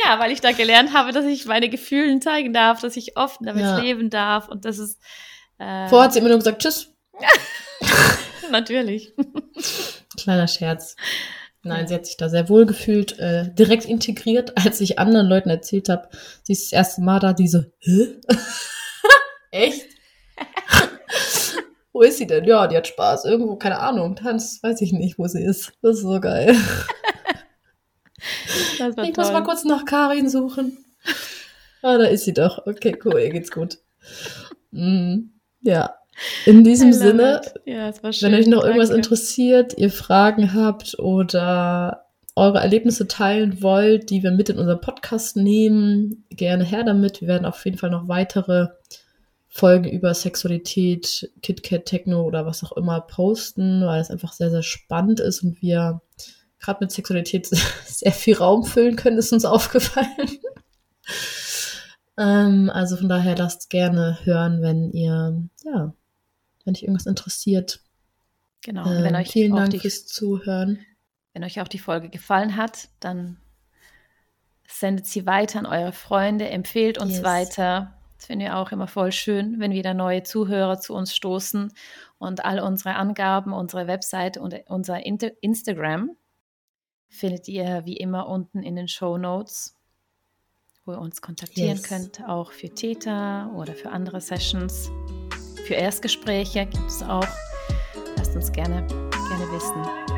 S1: ja, weil ich da gelernt habe, dass ich meine Gefühle zeigen darf, dass ich offen damit ja. leben darf und das ist.
S2: Äh, Vorher hat sie immer nur gesagt, tschüss.
S1: Natürlich.
S2: Kleiner Scherz. Nein, sie hat sich da sehr wohl gefühlt, äh, direkt integriert, als ich anderen Leuten erzählt habe, sie ist das erste Mal da, diese, hä? Echt? wo ist sie denn? Ja, die hat Spaß. Irgendwo, keine Ahnung, Tanz, weiß ich nicht, wo sie ist. Das ist so geil. ich toll. muss mal kurz nach Karin suchen. Ah, da ist sie doch. Okay, cool, ihr geht's gut. Mm, ja. In diesem Sinne, ja, wenn euch noch irgendwas Danke. interessiert, ihr Fragen habt oder eure Erlebnisse teilen wollt, die wir mit in unseren Podcast nehmen, gerne her damit. Wir werden auf jeden Fall noch weitere Folgen über Sexualität, KitKat, Techno oder was auch immer posten, weil es einfach sehr, sehr spannend ist und wir gerade mit Sexualität sehr viel Raum füllen können, ist uns aufgefallen. ähm, also von daher lasst gerne hören, wenn ihr, ja, wenn euch irgendwas interessiert.
S1: Genau. Ähm,
S2: wenn euch vielen Dank die, fürs Zuhören.
S1: Wenn euch auch die Folge gefallen hat, dann sendet sie weiter an eure Freunde, empfehlt uns yes. weiter. Das finden wir auch immer voll schön, wenn wieder neue Zuhörer zu uns stoßen und all unsere Angaben, unsere Website und unser Instagram findet ihr wie immer unten in den Show Notes, wo ihr uns kontaktieren yes. könnt, auch für Täter oder für andere Sessions. Für Erstgespräche gibt es auch. Lasst uns gerne, gerne wissen.